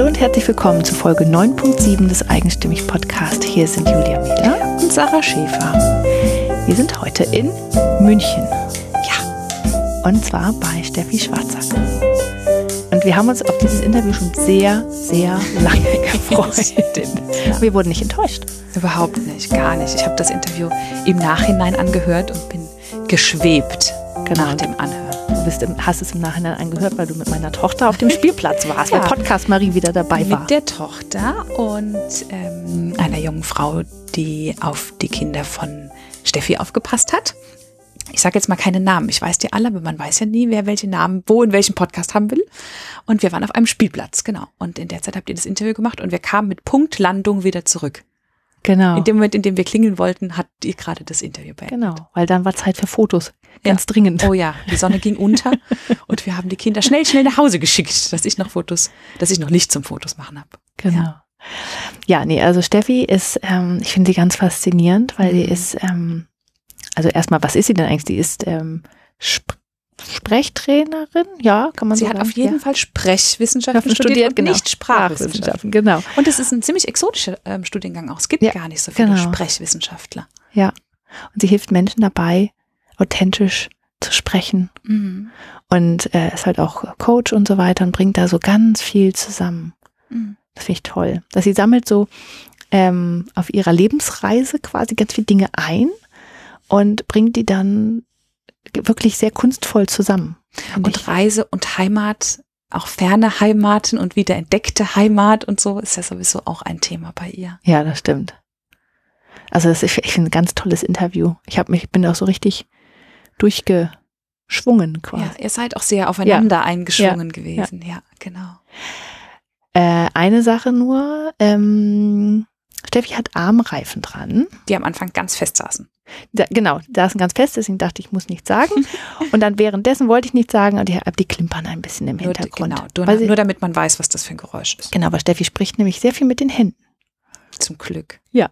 Hallo und herzlich willkommen zu Folge 9.7 des Eigenstimmig Podcast. Hier sind Julia Meder und Sarah Schäfer. Wir sind heute in München. Ja, und zwar bei Steffi Schwarzack. Und wir haben uns auf dieses Interview schon sehr, sehr lange gefreut. wir wurden nicht enttäuscht. Überhaupt nicht, gar nicht. Ich habe das Interview im Nachhinein angehört und bin geschwebt genau. nach dem Anhören. Du bist im, hast es im Nachhinein angehört, weil du mit meiner Tochter auf dem Spielplatz warst, ja. weil Podcast Marie wieder dabei war. Mit der Tochter und ähm, einer jungen Frau, die auf die Kinder von Steffi aufgepasst hat. Ich sage jetzt mal keine Namen. Ich weiß die alle, aber man weiß ja nie, wer welche Namen wo in welchem Podcast haben will. Und wir waren auf einem Spielplatz, genau. Und in der Zeit habt ihr das Interview gemacht und wir kamen mit Punktlandung wieder zurück. Genau. In dem Moment, in dem wir klingeln wollten, hat ihr gerade das Interview beendet. Genau, weil dann war Zeit für Fotos. Ganz ja. dringend. Oh ja, die Sonne ging unter und wir haben die Kinder schnell, schnell nach Hause geschickt, dass ich noch Fotos, dass ich noch Licht zum Fotos machen habe. Genau. Ja. ja, nee, also Steffi ist, ähm, ich finde sie ganz faszinierend, weil mhm. sie ist, ähm, also erstmal, was ist sie denn eigentlich? Sie ist ähm, Sp Sprechtrainerin, ja, kann man Sie so hat sagen. auf jeden ja. Fall Sprechwissenschaften studiert, studiert genau. nicht Sprachwissenschaften. Genau. Und es ist ein ziemlich exotischer ähm, Studiengang auch. Es gibt ja, gar nicht so viele genau. Sprechwissenschaftler. Ja. Und sie hilft Menschen dabei, authentisch zu sprechen. Mhm. Und äh, ist halt auch Coach und so weiter und bringt da so ganz viel zusammen. Mhm. Das finde ich toll. Dass sie sammelt so ähm, auf ihrer Lebensreise quasi ganz viele Dinge ein und bringt die dann wirklich sehr kunstvoll zusammen. Und ich. Reise und Heimat, auch ferne Heimaten und wieder entdeckte Heimat und so ist ja sowieso auch ein Thema bei ihr. Ja, das stimmt. Also das ist echt ein ganz tolles Interview. Ich habe mich bin auch so richtig durchgeschwungen quasi. Ja, ihr seid auch sehr aufeinander ja. eingeschwungen ja. gewesen. Ja, genau. Äh, eine Sache nur, ähm, Steffi hat Armreifen dran. Die am Anfang ganz fest saßen. Da, genau, die saßen ganz fest, deswegen dachte ich, ich muss nichts sagen. und dann währenddessen wollte ich nichts sagen, aber die, die klimpern ein bisschen im nur, Hintergrund. Genau, nur, sie, nur damit man weiß, was das für ein Geräusch ist. Genau, aber Steffi spricht nämlich sehr viel mit den Händen. Zum Glück. Ja.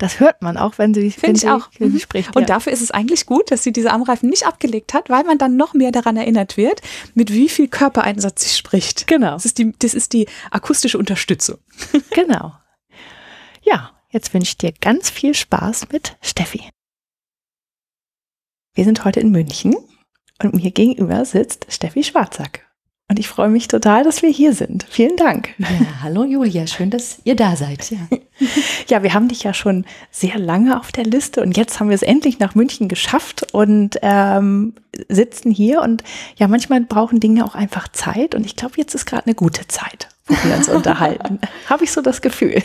Das hört man auch, wenn sie, auch. Wenn sie mhm. spricht. Und ja. dafür ist es eigentlich gut, dass sie diese Armreifen nicht abgelegt hat, weil man dann noch mehr daran erinnert wird, mit wie viel Körpereinsatz sie spricht. Genau. Das ist die, das ist die akustische Unterstützung. Genau. Ja, jetzt wünsche ich dir ganz viel Spaß mit Steffi. Wir sind heute in München und mir gegenüber sitzt Steffi Schwarzack. Und ich freue mich total, dass wir hier sind. Vielen Dank. Ja, hallo Julia, schön, dass ihr da seid. Ja. ja, wir haben dich ja schon sehr lange auf der Liste und jetzt haben wir es endlich nach München geschafft und ähm, sitzen hier. Und ja, manchmal brauchen Dinge auch einfach Zeit und ich glaube, jetzt ist gerade eine gute Zeit, wir uns unterhalten. Habe ich so das Gefühl.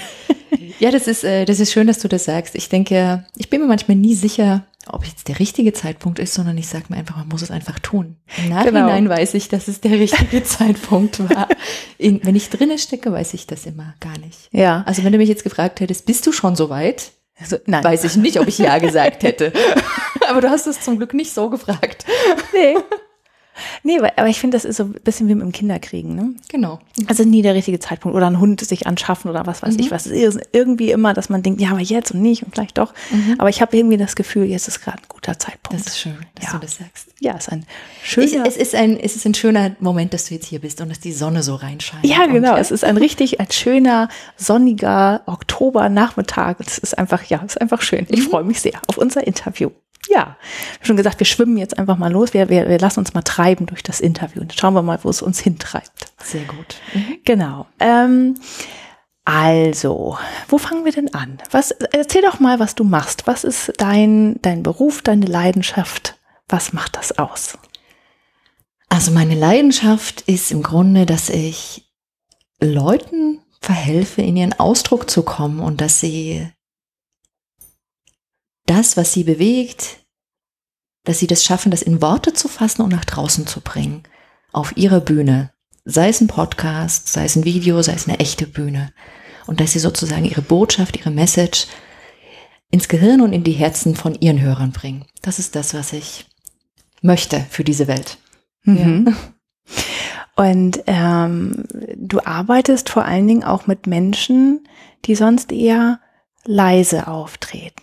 Ja, das ist, äh, das ist schön, dass du das sagst. Ich denke, ich bin mir manchmal nie sicher, ob jetzt der richtige Zeitpunkt ist, sondern ich sage mir einfach, man muss es einfach tun. Im Nachhinein genau. weiß ich, dass es der richtige Zeitpunkt war. In, wenn ich drinne stecke, weiß ich das immer gar nicht. Ja. Also wenn du mich jetzt gefragt hättest, bist du schon so weit? Also, nein. Weiß ich nicht, ob ich ja gesagt hätte. Aber du hast es zum Glück nicht so gefragt. Nee. Nee, aber ich finde, das ist so ein bisschen wie mit dem Kinderkriegen, ne? Genau. Also nie der richtige Zeitpunkt oder einen Hund sich anschaffen oder was weiß mhm. ich was. Es ist irgendwie immer, dass man denkt, ja, aber jetzt und nicht und vielleicht doch. Mhm. Aber ich habe irgendwie das Gefühl, jetzt ist gerade ein guter Zeitpunkt. Das ist schön, dass ja. du das sagst. Ja, es ist ein schöner. Ich, es, ist ein, es ist ein schöner Moment, dass du jetzt hier bist und dass die Sonne so reinscheint. Ja, genau. Und, ja. Es ist ein richtig, ein schöner, sonniger Oktobernachmittag. Es ist einfach, ja, es ist einfach schön. Ich mhm. freue mich sehr auf unser Interview ja, schon gesagt, wir schwimmen jetzt einfach mal los. Wir, wir, wir lassen uns mal treiben durch das Interview und schauen wir mal, wo es uns hintreibt. Sehr gut. Mhm. Genau. Ähm, also, wo fangen wir denn an? Was, erzähl doch mal, was du machst. Was ist dein, dein Beruf, deine Leidenschaft? Was macht das aus? Also meine Leidenschaft ist im Grunde, dass ich Leuten verhelfe, in ihren Ausdruck zu kommen und dass sie das, was sie bewegt, dass sie das schaffen, das in Worte zu fassen und nach draußen zu bringen. Auf ihrer Bühne. Sei es ein Podcast, sei es ein Video, sei es eine echte Bühne. Und dass sie sozusagen ihre Botschaft, ihre Message ins Gehirn und in die Herzen von ihren Hörern bringen. Das ist das, was ich möchte für diese Welt. Mhm. Ja. Und ähm, du arbeitest vor allen Dingen auch mit Menschen, die sonst eher leise auftreten.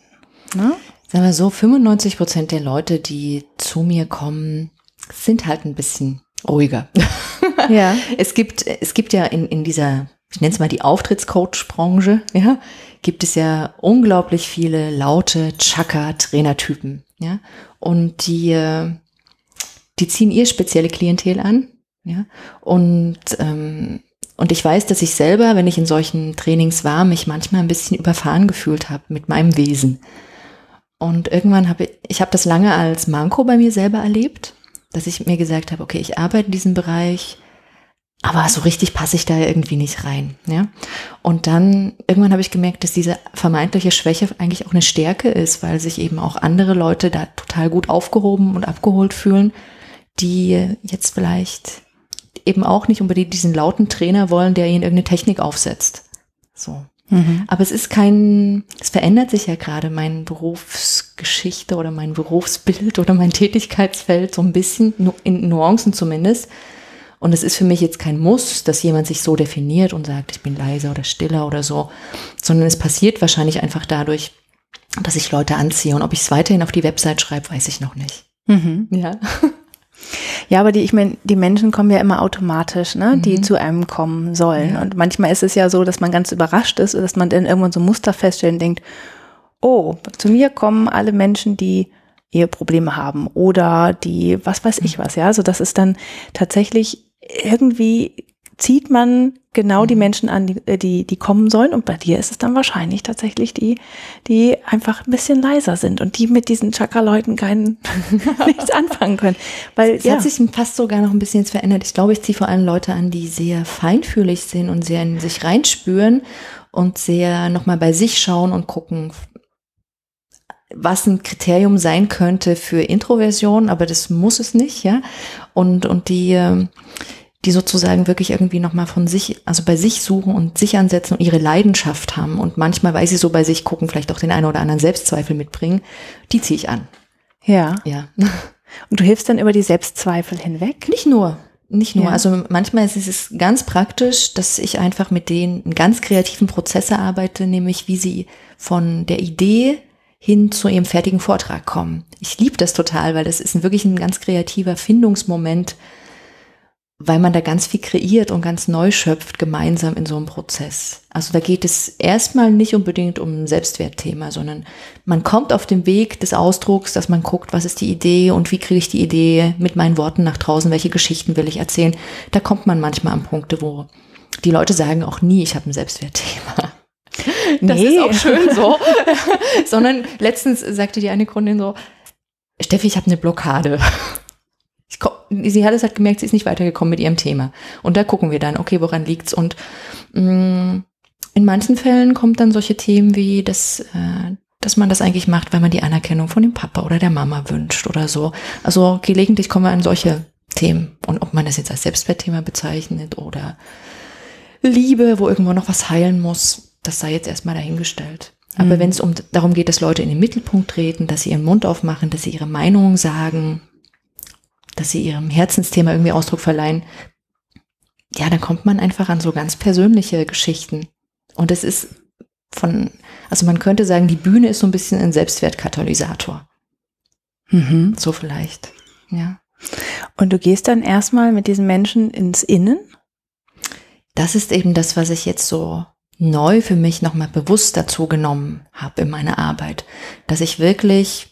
Ne? Sagen wir so, 95 Prozent der Leute, die zu mir kommen, sind halt ein bisschen ruhiger. Ja. Es gibt, es gibt ja in, in dieser, ich nenne es mal die Auftrittscoach-Branche, ja, gibt es ja unglaublich viele laute Chaka-Trainertypen, ja. Und die, äh, die ziehen ihr spezielle Klientel an, ja. Und, ähm, und ich weiß, dass ich selber, wenn ich in solchen Trainings war, mich manchmal ein bisschen überfahren gefühlt habe mit meinem Wesen. Und irgendwann habe ich, ich habe das lange als Manko bei mir selber erlebt, dass ich mir gesagt habe, okay, ich arbeite in diesem Bereich, aber so richtig passe ich da irgendwie nicht rein. Ja? Und dann irgendwann habe ich gemerkt, dass diese vermeintliche Schwäche eigentlich auch eine Stärke ist, weil sich eben auch andere Leute da total gut aufgehoben und abgeholt fühlen, die jetzt vielleicht eben auch nicht unbedingt diesen lauten Trainer wollen, der ihnen irgendeine Technik aufsetzt. So. Mhm. Aber es ist kein, es verändert sich ja gerade mein Berufsgeschichte oder mein Berufsbild oder mein Tätigkeitsfeld so ein bisschen, in Nuancen zumindest. Und es ist für mich jetzt kein Muss, dass jemand sich so definiert und sagt, ich bin leiser oder stiller oder so, sondern es passiert wahrscheinlich einfach dadurch, dass ich Leute anziehe. Und ob ich es weiterhin auf die Website schreibe, weiß ich noch nicht. Mhm. Ja. Ja, aber die, ich meine, die Menschen kommen ja immer automatisch, ne, die mhm. zu einem kommen sollen. Ja. Und manchmal ist es ja so, dass man ganz überrascht ist, dass man dann irgendwann so Muster feststellt und denkt, oh, zu mir kommen alle Menschen, die Eheprobleme haben oder die, was weiß ich mhm. was, ja. Also das ist dann tatsächlich irgendwie zieht man genau die mhm. Menschen an, die, äh, die, die kommen sollen. Und bei dir ist es dann wahrscheinlich tatsächlich die, die einfach ein bisschen leiser sind und die mit diesen Chakra-Leuten keinen nichts anfangen können. Weil es ja. hat sich fast sogar noch ein bisschen verändert. Ich glaube, ich ziehe vor allem Leute an, die sehr feinfühlig sind und sehr in sich reinspüren und sehr nochmal bei sich schauen und gucken, was ein Kriterium sein könnte für Introversion, aber das muss es nicht, ja. Und, und die, ähm, die sozusagen wirklich irgendwie nochmal von sich, also bei sich suchen und sich ansetzen und ihre Leidenschaft haben und manchmal, weil sie so bei sich gucken, vielleicht auch den einen oder anderen Selbstzweifel mitbringen, die ziehe ich an. Ja. Ja. Und du hilfst dann über die Selbstzweifel hinweg? Nicht nur. Nicht nur. Ja. Also manchmal ist es ganz praktisch, dass ich einfach mit denen einen ganz kreativen Prozesse arbeite, nämlich wie sie von der Idee hin zu ihrem fertigen Vortrag kommen. Ich liebe das total, weil das ist wirklich ein ganz kreativer Findungsmoment, weil man da ganz viel kreiert und ganz neu schöpft gemeinsam in so einem Prozess. Also da geht es erstmal nicht unbedingt um ein Selbstwertthema, sondern man kommt auf den Weg des Ausdrucks, dass man guckt, was ist die Idee und wie kriege ich die Idee mit meinen Worten nach draußen, welche Geschichten will ich erzählen. Da kommt man manchmal an Punkte, wo die Leute sagen auch nie, ich habe ein Selbstwertthema. Das nee. ist auch schön so. sondern letztens sagte die eine Kundin so, Steffi, ich habe eine Blockade sie hat es halt gemerkt, sie ist nicht weitergekommen mit ihrem Thema. Und da gucken wir dann, okay, woran liegt's? Und mh, mm, in manchen Fällen kommt dann solche Themen wie, dass, äh, dass man das eigentlich macht, weil man die Anerkennung von dem Papa oder der Mama wünscht oder so. Also gelegentlich kommen wir an solche Themen. Und ob man das jetzt als Selbstwertthema bezeichnet oder Liebe, wo irgendwo noch was heilen muss, das sei jetzt erstmal dahingestellt. Aber mhm. wenn es um darum geht, dass Leute in den Mittelpunkt treten, dass sie ihren Mund aufmachen, dass sie ihre Meinung sagen, dass sie ihrem Herzensthema irgendwie Ausdruck verleihen, ja, dann kommt man einfach an so ganz persönliche Geschichten. Und es ist von, also man könnte sagen, die Bühne ist so ein bisschen ein Selbstwertkatalysator. Mhm. So vielleicht, ja. Und du gehst dann erstmal mit diesen Menschen ins Innen? Das ist eben das, was ich jetzt so neu für mich nochmal bewusst dazu genommen habe in meiner Arbeit, dass ich wirklich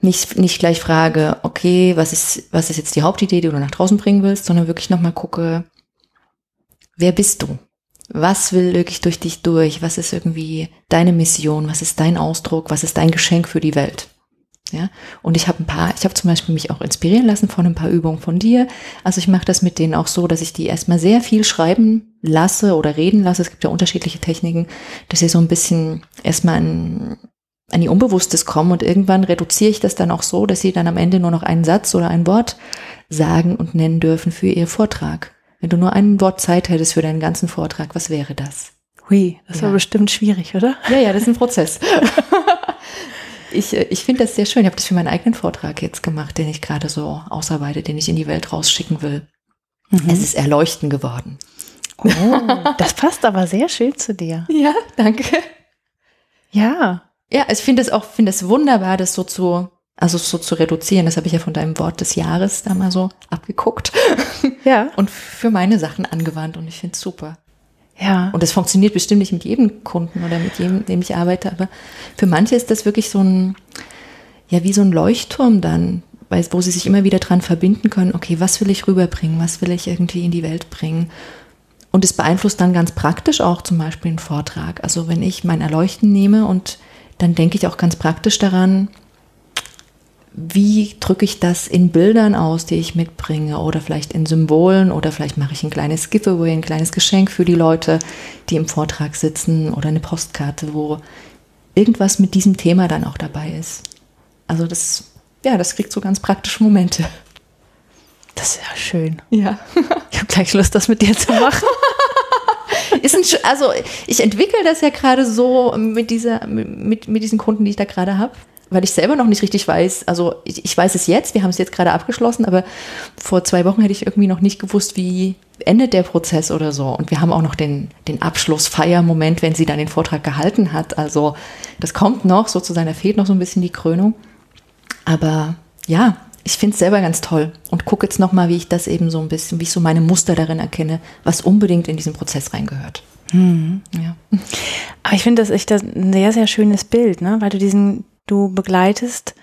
nicht, nicht gleich frage, okay, was ist, was ist jetzt die Hauptidee, die du nach draußen bringen willst, sondern wirklich nochmal gucke, wer bist du? Was will wirklich durch dich durch? Was ist irgendwie deine Mission? Was ist dein Ausdruck? Was ist dein Geschenk für die Welt? Ja, und ich habe ein paar, ich habe zum Beispiel mich auch inspirieren lassen von ein paar Übungen von dir. Also ich mache das mit denen auch so, dass ich die erstmal sehr viel schreiben lasse oder reden lasse. Es gibt ja unterschiedliche Techniken, dass sie so ein bisschen erstmal ein, an ihr Unbewusstes kommen und irgendwann reduziere ich das dann auch so, dass sie dann am Ende nur noch einen Satz oder ein Wort sagen und nennen dürfen für ihr Vortrag. Wenn du nur ein Wort Zeit hättest für deinen ganzen Vortrag, was wäre das? Hui, das ja. war bestimmt schwierig, oder? Ja, ja, das ist ein Prozess. ich äh, ich finde das sehr schön. Ich habe das für meinen eigenen Vortrag jetzt gemacht, den ich gerade so ausarbeite, den ich in die Welt rausschicken will. Mhm. Es ist erleuchten geworden. Oh, das passt aber sehr schön zu dir. Ja, danke. Ja, ja, also ich finde es auch, finde es wunderbar, das so zu, Also so zu reduzieren, das habe ich ja von deinem Wort des Jahres da mal so abgeguckt. Ja. Und für meine Sachen angewandt und ich finde es super. Ja. Und das funktioniert bestimmt nicht mit jedem Kunden oder mit jedem, mit dem ich arbeite, aber für manche ist das wirklich so ein, ja, wie so ein Leuchtturm dann, weil, wo sie sich immer wieder dran verbinden können, okay, was will ich rüberbringen, was will ich irgendwie in die Welt bringen. Und es beeinflusst dann ganz praktisch auch zum Beispiel einen Vortrag. Also wenn ich mein Erleuchten nehme und dann denke ich auch ganz praktisch daran, wie drücke ich das in Bildern aus, die ich mitbringe oder vielleicht in Symbolen oder vielleicht mache ich ein kleines Giveaway, ein kleines Geschenk für die Leute, die im Vortrag sitzen oder eine Postkarte, wo irgendwas mit diesem Thema dann auch dabei ist. Also das, ja, das kriegt so ganz praktische Momente. Das ist ja schön. Ja. Ich habe gleich Lust, das mit dir zu machen. Ist ein, also ich entwickle das ja gerade so mit dieser, mit, mit diesen Kunden, die ich da gerade habe weil ich selber noch nicht richtig weiß, also ich, ich weiß es jetzt, wir haben es jetzt gerade abgeschlossen, aber vor zwei Wochen hätte ich irgendwie noch nicht gewusst, wie endet der Prozess oder so. Und wir haben auch noch den, den Abschlussfeiermoment, wenn sie dann den Vortrag gehalten hat. Also das kommt noch sozusagen, da fehlt noch so ein bisschen die Krönung. Aber ja, ich finde es selber ganz toll und gucke jetzt nochmal, wie ich das eben so ein bisschen, wie ich so meine Muster darin erkenne, was unbedingt in diesen Prozess reingehört. Mhm. Ja. Aber ich finde das echt ein sehr, sehr schönes Bild, ne? weil du diesen, du begleitest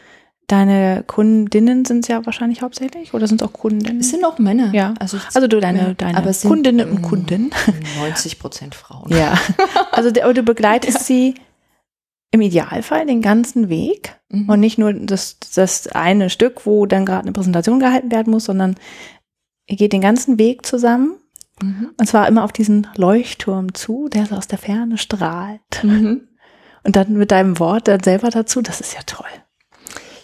deine Kundinnen sind es ja wahrscheinlich hauptsächlich oder sind es auch Kundinnen? Es sind auch Männer. Ja. Also, also du deine, ja, deine Kundinnen und Kunden. 90 Prozent Frauen. Ja. Also du begleitest sie im Idealfall den ganzen Weg mhm. und nicht nur das, das eine Stück, wo dann gerade eine Präsentation gehalten werden muss, sondern ihr geht den ganzen Weg zusammen mhm. und zwar immer auf diesen Leuchtturm zu, der so aus der Ferne strahlt. Mhm. Und dann mit deinem Wort dann selber dazu, das ist ja toll.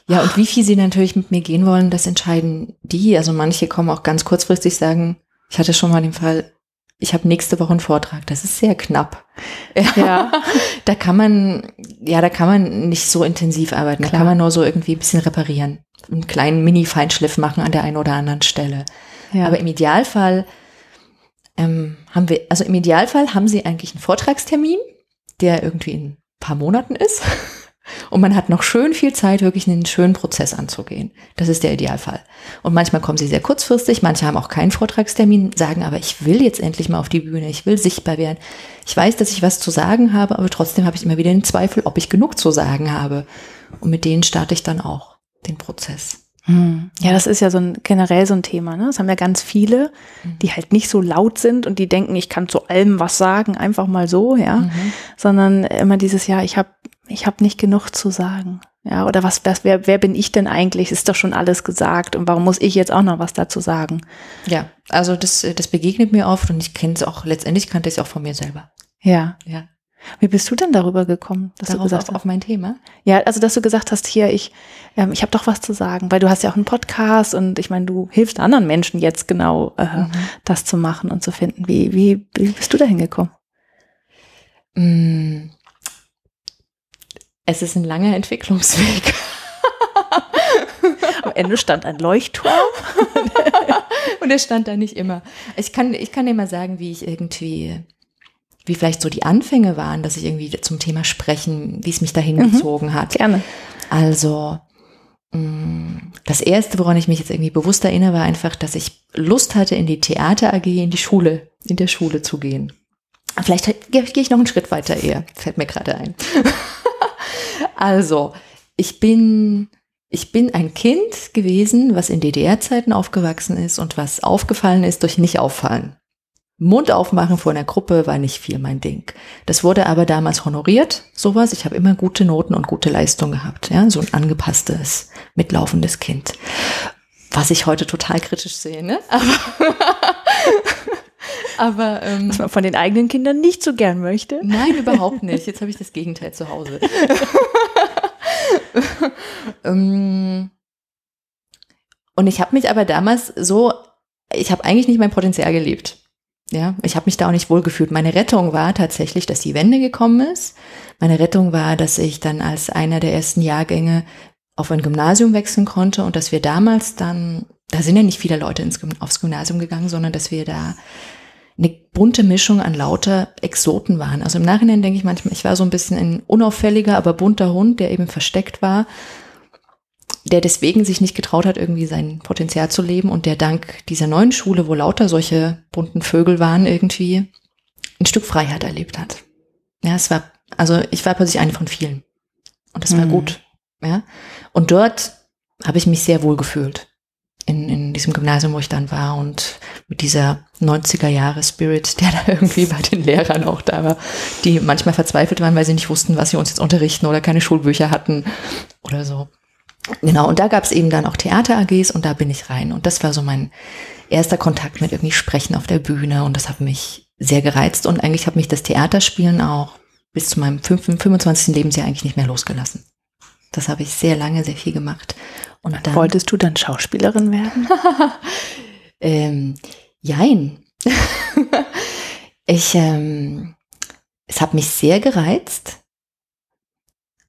Ja, und wie viel sie natürlich mit mir gehen wollen, das entscheiden die. Also manche kommen auch ganz kurzfristig sagen, ich hatte schon mal den Fall, ich habe nächste Woche einen Vortrag. Das ist sehr knapp. Ja. ja. da kann man, ja, da kann man nicht so intensiv arbeiten. Klar. Da kann man nur so irgendwie ein bisschen reparieren. Einen kleinen Mini-Feinschliff machen an der einen oder anderen Stelle. Ja. Aber im Idealfall ähm, haben wir, also im Idealfall haben sie eigentlich einen Vortragstermin, der irgendwie in paar Monaten ist. Und man hat noch schön viel Zeit, wirklich einen schönen Prozess anzugehen. Das ist der Idealfall. Und manchmal kommen sie sehr kurzfristig, manche haben auch keinen Vortragstermin, sagen aber, ich will jetzt endlich mal auf die Bühne, ich will sichtbar werden. Ich weiß, dass ich was zu sagen habe, aber trotzdem habe ich immer wieder den Zweifel, ob ich genug zu sagen habe. Und mit denen starte ich dann auch den Prozess. Hm. Ja, das ist ja so ein generell so ein Thema. Ne? Das haben ja ganz viele, mhm. die halt nicht so laut sind und die denken, ich kann zu allem was sagen, einfach mal so, ja, mhm. sondern immer dieses Jahr, ich habe ich hab nicht genug zu sagen. Ja, oder was, was wer, wer bin ich denn eigentlich? Ist doch schon alles gesagt und warum muss ich jetzt auch noch was dazu sagen? Ja, also das, das begegnet mir oft und ich kenne es auch, letztendlich kannte ich es auch von mir selber. Ja. Ja. Wie bist du denn darüber gekommen, dass Darauf, du gesagt auf, auf mein Thema? Ja, also dass du gesagt hast, hier ich ähm, ich habe doch was zu sagen, weil du hast ja auch einen Podcast und ich meine, du hilfst anderen Menschen jetzt genau äh, mhm. das zu machen und zu finden. Wie wie, wie bist du da hingekommen? Mm. Es ist ein langer Entwicklungsweg. Am Ende stand ein Leuchtturm. und er stand da nicht immer. Ich kann, ich kann dir mal sagen, wie ich irgendwie wie vielleicht so die Anfänge waren, dass ich irgendwie zum Thema Sprechen, wie es mich dahin mhm. gezogen hat. Gerne. Also mm, das erste, woran ich mich jetzt irgendwie bewusst erinnere, war einfach, dass ich Lust hatte, in die Theater AG, in die Schule, in der Schule zu gehen. Vielleicht gehe ich noch einen Schritt weiter eher, fällt mir gerade ein. Also, ich bin, ich bin ein Kind gewesen, was in DDR-Zeiten aufgewachsen ist und was aufgefallen ist durch nicht auffallen. Mund aufmachen vor einer Gruppe war nicht viel mein Ding. Das wurde aber damals honoriert, sowas. Ich habe immer gute Noten und gute Leistung gehabt, ja, so ein angepasstes, mitlaufendes Kind. Was ich heute total kritisch sehe, ne? Aber, aber ähm, was man von den eigenen Kindern nicht so gern möchte. Nein, überhaupt nicht. Jetzt habe ich das Gegenteil zu Hause. Ähm, und ich habe mich aber damals so, ich habe eigentlich nicht mein Potenzial gelebt. Ja, ich habe mich da auch nicht wohlgefühlt. Meine Rettung war tatsächlich, dass die Wende gekommen ist. Meine Rettung war, dass ich dann als einer der ersten Jahrgänge auf ein Gymnasium wechseln konnte und dass wir damals dann, da sind ja nicht viele Leute ins, aufs Gymnasium gegangen, sondern dass wir da eine bunte Mischung an lauter Exoten waren. Also im Nachhinein denke ich manchmal, ich war so ein bisschen ein unauffälliger, aber bunter Hund, der eben versteckt war der deswegen sich nicht getraut hat, irgendwie sein Potenzial zu leben und der dank dieser neuen Schule, wo lauter solche bunten Vögel waren, irgendwie ein Stück Freiheit erlebt hat. Ja, es war, also ich war plötzlich eine von vielen. Und das war Mhm. gut. Ja. Und dort habe ich mich sehr wohl gefühlt. In, in diesem Gymnasium, wo ich dann war und mit dieser 90er Jahre Spirit, der da irgendwie bei den Lehrern auch da war, die manchmal verzweifelt waren, weil sie nicht wussten, was sie uns jetzt unterrichten oder keine Schulbücher hatten oder so. Genau, und da gab es eben dann auch Theater-AGs und da bin ich rein. Und das war so mein erster Kontakt mit irgendwie Sprechen auf der Bühne und das hat mich sehr gereizt und eigentlich hat mich das Theaterspielen auch bis zu meinem 5, 25. Lebensjahr eigentlich nicht mehr losgelassen. Das habe ich sehr lange, sehr viel gemacht. Und dann, Wolltest du dann Schauspielerin werden? ähm, jein. ich, ähm, es hat mich sehr gereizt.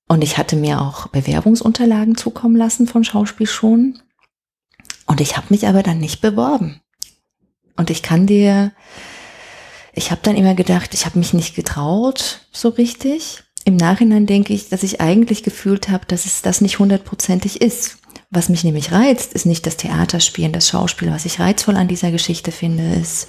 Und ich hatte mir auch Bewerbungsunterlagen zukommen lassen von Schauspielschulen. Und ich habe mich aber dann nicht beworben. Und ich kann dir, ich habe dann immer gedacht, ich habe mich nicht getraut so richtig. Im Nachhinein denke ich, dass ich eigentlich gefühlt habe, dass es das nicht hundertprozentig ist. Was mich nämlich reizt, ist nicht das Theaterspielen, das Schauspiel. Was ich reizvoll an dieser Geschichte finde, ist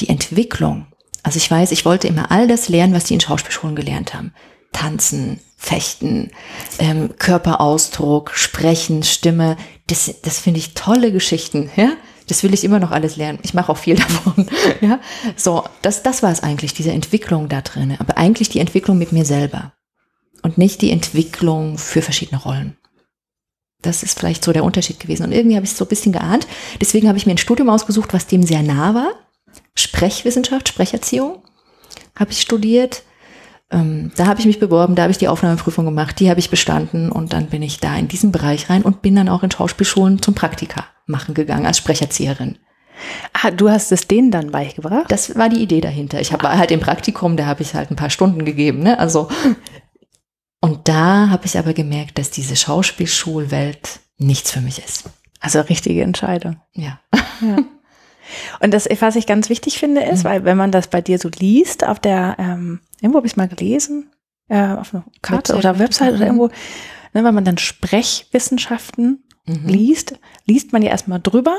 die Entwicklung. Also ich weiß, ich wollte immer all das lernen, was die in Schauspielschulen gelernt haben. Tanzen, Fechten, ähm, Körperausdruck, Sprechen, Stimme. Das, das finde ich tolle Geschichten. Ja? Das will ich immer noch alles lernen. Ich mache auch viel davon. ja? So, das, das war es eigentlich, diese Entwicklung da drin. Aber eigentlich die Entwicklung mit mir selber. Und nicht die Entwicklung für verschiedene Rollen. Das ist vielleicht so der Unterschied gewesen. Und irgendwie habe ich es so ein bisschen geahnt. Deswegen habe ich mir ein Studium ausgesucht, was dem sehr nah war. Sprechwissenschaft, Sprecherziehung habe ich studiert. Ähm, da habe ich mich beworben, da habe ich die Aufnahmeprüfung gemacht, die habe ich bestanden und dann bin ich da in diesen Bereich rein und bin dann auch in Schauspielschulen zum Praktika machen gegangen als Sprecherzieherin. Ah, du hast es denen dann beigebracht? Das war die Idee dahinter. Ich habe halt im Praktikum, da habe ich halt ein paar Stunden gegeben, ne? Also und da habe ich aber gemerkt, dass diese Schauspielschulwelt nichts für mich ist. Also richtige Entscheidung. Ja. Ja. Und das, was ich ganz wichtig finde, ist, weil wenn man das bei dir so liest, auf der, ähm, irgendwo habe ich es mal gelesen, äh, auf einer Karte Website. oder Website oder Mhm. irgendwo, ne, wenn man dann Sprechwissenschaften Mhm. liest, liest man ja erstmal drüber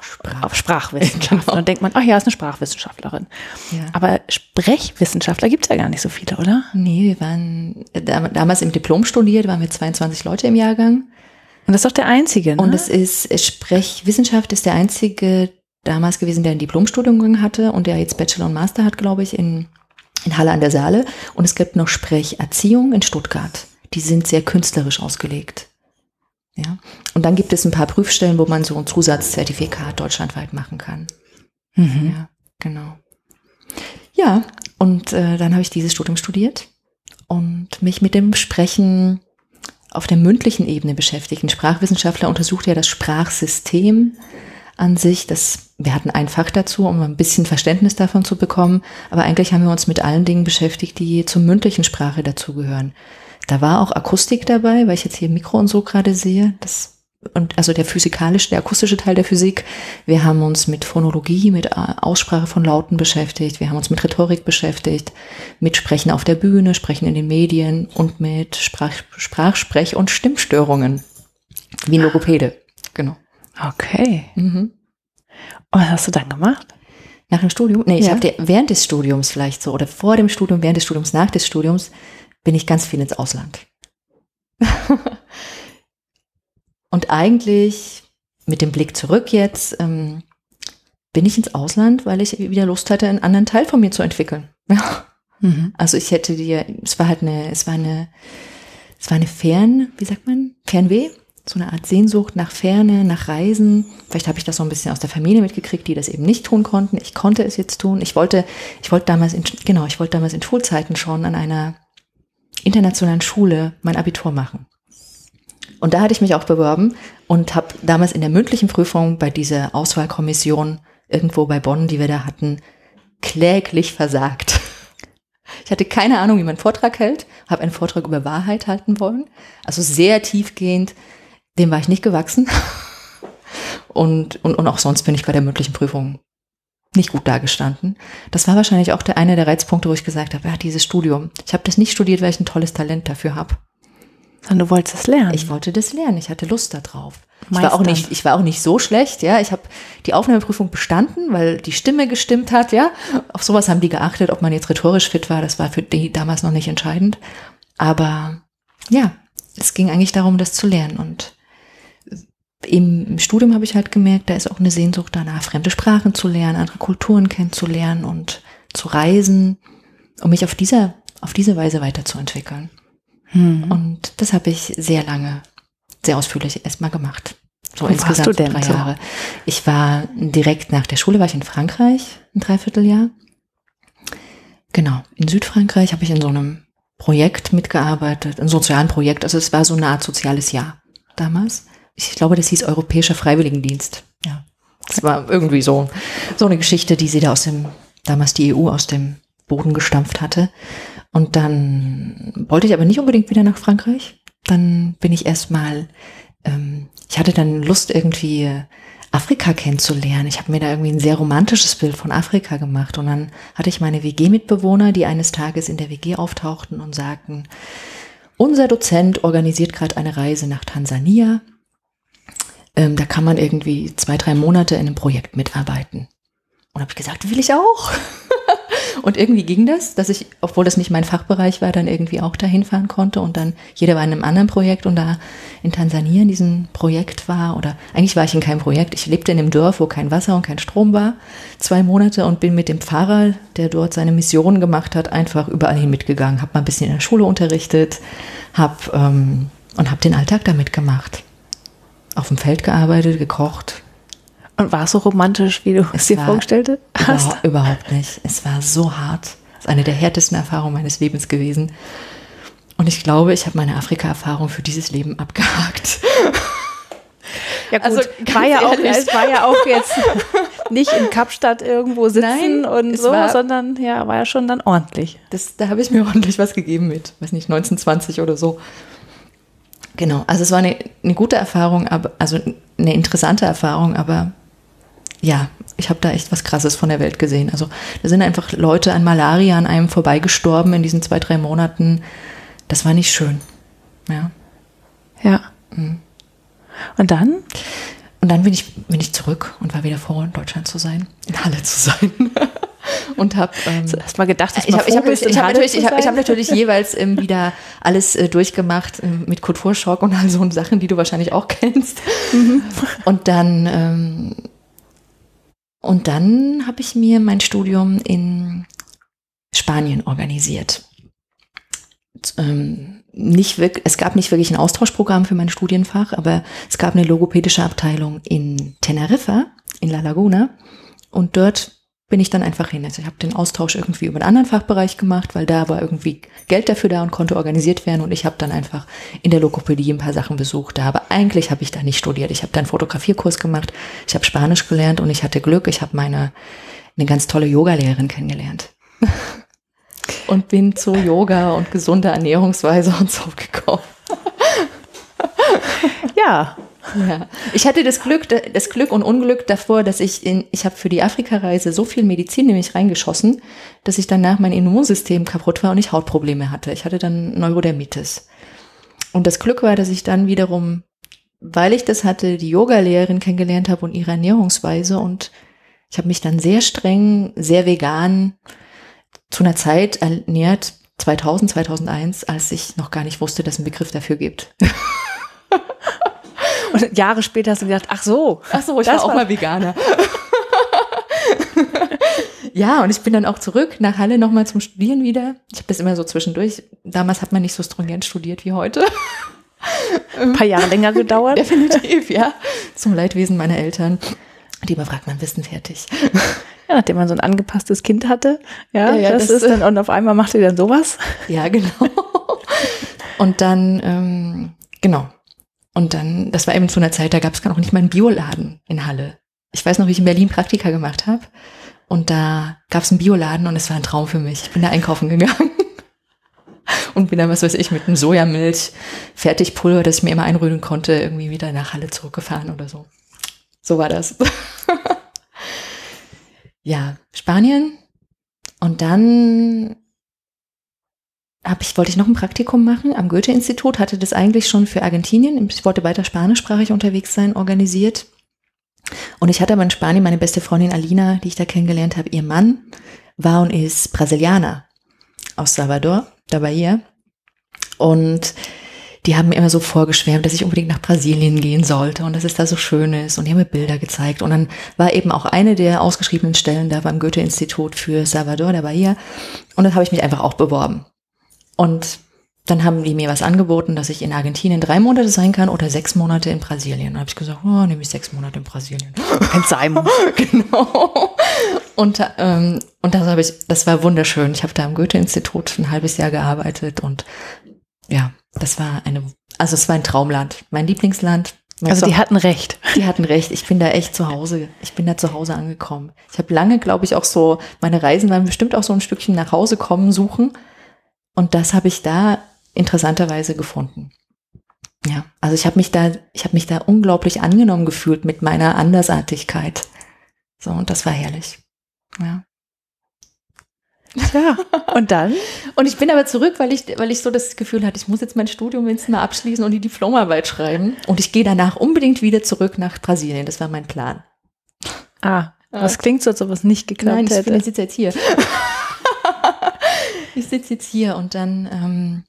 Sprach. auf Sprachwissenschaften Genau. und denkt man, ach ja, ist eine Sprachwissenschaftlerin. Ja. Aber Sprechwissenschaftler gibt's ja gar nicht so viele, oder? Nee, wir waren äh, dam- damals im Diplom studiert, waren wir 22 Leute im Jahrgang. Und das ist doch der einzige, ne? Und es ist, es Sprechwissenschaft ist der einzige damals gewesen, der ein Diplomstudium hatte und der jetzt Bachelor und Master hat, glaube ich, in, in Halle an der Saale. Und es gibt noch Sprecherziehung in Stuttgart. Die sind sehr künstlerisch ausgelegt. Ja. Und dann gibt es ein paar Prüfstellen, wo man so ein Zusatzzertifikat deutschlandweit machen kann. mhm. Ja, genau. Ja, und äh, dann habe ich dieses Studium studiert und mich mit dem Sprechen auf der mündlichen Ebene beschäftigt. Ein Sprachwissenschaftler untersucht ja das Sprachsystem an sich. Das, wir hatten ein Fach dazu, um ein bisschen Verständnis davon zu bekommen. Aber eigentlich haben wir uns mit allen Dingen beschäftigt, die zur mündlichen Sprache dazugehören. Da war auch Akustik dabei, weil ich jetzt hier Mikro und so gerade sehe. Das und also der physikalische, der akustische Teil der Physik. Wir haben uns mit Phonologie, mit Aussprache von Lauten beschäftigt. Wir haben uns mit Rhetorik beschäftigt, mit Sprechen auf der Bühne, Sprechen in den Medien und mit Sprach, Sprachsprech- und Stimmstörungen. Wie ein Logopäde. Genau. Okay. Mhm. Und was hast du dann gemacht? Nach dem Studium? Nee, ich Ja. habe während des Studiums vielleicht so, oder vor dem Studium, während des Studiums, nach des Studiums, bin ich ganz viel ins Ausland. Und eigentlich, mit dem Blick zurück jetzt, ähm, bin ich ins Ausland, weil ich wieder Lust hatte, einen anderen Teil von mir zu entwickeln. Ja. Mhm. Also ich hätte dir, es war halt eine, es war eine, es war eine Fern, wie sagt man, Fernweh, so eine Art Sehnsucht nach Ferne, nach Reisen. Vielleicht habe ich das so ein bisschen aus der Familie mitgekriegt, die das eben nicht tun konnten. Ich konnte es jetzt tun. Ich wollte, ich wollte damals in, genau, ich wollte damals in Schulzeiten schon an einer internationalen Schule mein Abitur machen. Und da hatte ich mich auch beworben und habe damals in der mündlichen Prüfung bei dieser Auswahlkommission irgendwo bei Bonn, die wir da hatten, kläglich versagt. Ich hatte keine Ahnung, wie man einen Vortrag hält, habe einen Vortrag über Wahrheit halten wollen, also sehr tiefgehend, dem war ich nicht gewachsen. Und, und, und auch sonst bin ich bei der mündlichen Prüfung nicht gut dagestanden. Das war wahrscheinlich auch der eine der Reizpunkte, wo ich gesagt habe, ja, dieses Studium. Ich habe das nicht studiert, weil ich ein tolles Talent dafür habe. Sondern du wolltest es lernen. Ich wollte das lernen. Ich hatte Lust darauf. Ich war, auch nicht, ich war auch nicht so schlecht, ja. Ich habe die Aufnahmeprüfung bestanden, weil die Stimme gestimmt hat, ja. Auf sowas haben die geachtet, ob man jetzt rhetorisch fit war. Das war für die damals noch nicht entscheidend. Aber ja, es ging eigentlich darum, das zu lernen. Und im Studium habe ich halt gemerkt, da ist auch eine Sehnsucht danach, fremde Sprachen zu lernen, andere Kulturen kennenzulernen und zu reisen, um mich auf dieser, auf diese Weise weiterzuentwickeln. Hm. Und das habe ich sehr lange, sehr ausführlich erstmal gemacht. So Wo insgesamt warst du denn drei Jahre. So? Ich war direkt nach der Schule war ich in Frankreich, ein Dreivierteljahr. Genau, in Südfrankreich habe ich in so einem Projekt mitgearbeitet, ein sozialen Projekt. Also es war so eine Art soziales Jahr damals. Ich glaube, das hieß Europäischer Freiwilligendienst. Ja. Das war irgendwie so, so eine Geschichte, die sie da aus dem, damals die EU aus dem Boden gestampft hatte. Und dann wollte ich aber nicht unbedingt wieder nach Frankreich. Dann bin ich erstmal, ähm, ich hatte dann Lust irgendwie Afrika kennenzulernen. Ich habe mir da irgendwie ein sehr romantisches Bild von Afrika gemacht. Und dann hatte ich meine WG-Mitbewohner, die eines Tages in der WG auftauchten und sagten, unser Dozent organisiert gerade eine Reise nach Tansania. Ähm, da kann man irgendwie zwei, drei Monate in einem Projekt mitarbeiten. Und habe ich gesagt, will ich auch. Und irgendwie ging das, dass ich, obwohl das nicht mein Fachbereich war, dann irgendwie auch dahin fahren konnte und dann jeder war in einem anderen Projekt und da in Tansania in diesem Projekt war oder eigentlich war ich in keinem Projekt. Ich lebte in einem Dorf, wo kein Wasser und kein Strom war, zwei Monate und bin mit dem Pfarrer, der dort seine Mission gemacht hat, einfach überall hin mitgegangen. Hab mal ein bisschen in der Schule unterrichtet, hab ähm, und hab den Alltag damit gemacht. Auf dem Feld gearbeitet, gekocht, und war es so romantisch, wie du es dir vorgestellt hast? Überhaupt, überhaupt nicht. Es war so hart. Es ist eine der härtesten Erfahrungen meines Lebens gewesen. Und ich glaube, ich habe meine Afrika-Erfahrung für dieses Leben abgehakt. Ja gut, also, war ja auch, es war ja auch jetzt nicht in Kapstadt irgendwo sitzen Nein, und so, war, sondern ja, war ja schon dann ordentlich. Das, da habe ich mir ordentlich was gegeben mit, weiß nicht, 1920 oder so. Genau, also es war eine, eine gute Erfahrung, aber also eine interessante Erfahrung, aber ja, ich habe da echt was Krasses von der Welt gesehen. Also da sind einfach Leute an Malaria an einem vorbeigestorben in diesen zwei, drei Monaten. Das war nicht schön. Ja. Ja. Mhm. Und dann? Und dann bin ich, bin ich zurück und war wieder froh, in Deutschland zu sein, in Halle zu sein. und habe ähm, hast mal gedacht, dass ich habe ich hab, ich hab natürlich, ich hab, ich hab natürlich jeweils ähm, wieder alles äh, durchgemacht äh, mit Kulturschock und all so Sachen, die du wahrscheinlich auch kennst. Mhm. Und dann ähm, und dann habe ich mir mein Studium in Spanien organisiert. Ähm, nicht wirklich, es gab nicht wirklich ein Austauschprogramm für mein Studienfach, aber es gab eine logopädische Abteilung in Teneriffa, in La Laguna. Und dort bin ich dann einfach hin. Also ich habe den Austausch irgendwie über einen anderen Fachbereich gemacht, weil da war irgendwie Geld dafür da und konnte organisiert werden und ich habe dann einfach in der Logopädie ein paar Sachen besucht. Da aber eigentlich habe ich da nicht studiert. Ich habe dann Fotografierkurs gemacht, ich habe Spanisch gelernt und ich hatte Glück. Ich habe meine eine ganz tolle Yogalehrerin kennengelernt und bin zu Yoga und gesunder Ernährungsweise und so gekommen. ja, ja. Ich hatte das Glück, das Glück und Unglück davor, dass ich in, ich habe für die Afrika-Reise so viel Medizin nämlich reingeschossen, dass ich danach mein Immunsystem kaputt war und ich Hautprobleme hatte. Ich hatte dann Neurodermitis. Und das Glück war, dass ich dann wiederum, weil ich das hatte, die Yoga-Lehrerin kennengelernt habe und ihre Ernährungsweise und ich habe mich dann sehr streng, sehr vegan zu einer Zeit ernährt, 2000, 2001, als ich noch gar nicht wusste, dass es einen Begriff dafür gibt. Und Jahre später hast du gedacht, ach so. Ach so, ich war auch mal Veganer. ja, und ich bin dann auch zurück nach Halle nochmal zum Studieren wieder. Ich habe das immer so zwischendurch. Damals hat man nicht so stringent studiert wie heute. Ein paar Jahre länger gedauert. Definitiv, ja. Zum Leidwesen meiner Eltern. Die immer fragt man Wissen fertig. Ja, nachdem man so ein angepasstes Kind hatte. Ja, ja, ja das, das, ist dann, und auf einmal macht ihr dann sowas. Ja, genau. Und dann, ähm, genau, und dann, das war eben zu einer Zeit, da gab es gar noch nicht mal einen Bioladen in Halle. Ich weiß noch, wie ich in Berlin Praktika gemacht habe. Und da gab es einen Bioladen und es war ein Traum für mich. Ich bin da einkaufen gegangen. und bin dann, was weiß ich, mit einem Sojamilch, Fertigpulver, das ich mir immer einrühren konnte, irgendwie wieder nach Halle zurückgefahren oder so. So war das. ja, Spanien. Und dann hab ich, wollte ich noch ein Praktikum machen am Goethe-Institut, hatte das eigentlich schon für Argentinien, ich wollte weiter spanischsprachig unterwegs sein, organisiert. Und ich hatte aber in Spanien meine beste Freundin Alina, die ich da kennengelernt habe, ihr Mann war und ist Brasilianer aus Salvador, da Bahia. Und die haben mir immer so vorgeschwärmt, dass ich unbedingt nach Brasilien gehen sollte und dass es da so schön ist. Und die haben mir Bilder gezeigt. Und dann war eben auch eine der ausgeschriebenen Stellen da beim Goethe-Institut für Salvador, der Bahia. Und dann habe ich mich einfach auch beworben. Und dann haben die mir was angeboten, dass ich in Argentinien drei Monate sein kann oder sechs Monate in Brasilien. Da habe ich gesagt, oh, nehme ich sechs Monate in Brasilien. Ein sein genau. Und, ähm, und das habe ich, das war wunderschön. Ich habe da am Goethe-Institut ein halbes Jahr gearbeitet und ja, das war eine, also es war ein Traumland, mein Lieblingsland. Mein also die hatten recht. Die hatten recht. Ich bin da echt zu Hause. Ich bin da zu Hause angekommen. Ich habe lange, glaube ich, auch so, meine Reisen waren bestimmt auch so ein Stückchen nach Hause kommen suchen. Und das habe ich da interessanterweise gefunden. Ja, also ich habe mich da, ich habe mich da unglaublich angenommen gefühlt mit meiner Andersartigkeit. So, und das war herrlich. Ja. Ja, und dann? und ich bin aber zurück, weil ich, weil ich so das Gefühl hatte, ich muss jetzt mein Studium jetzt mal abschließen und die Diplomarbeit schreiben. Und ich gehe danach unbedingt wieder zurück nach Brasilien. Das war mein Plan. Ah, das klingt so, als ob es nicht geklappt Nein, hätte. Nein, ich sitze jetzt hier. Ich sitze jetzt hier und dann, ähm,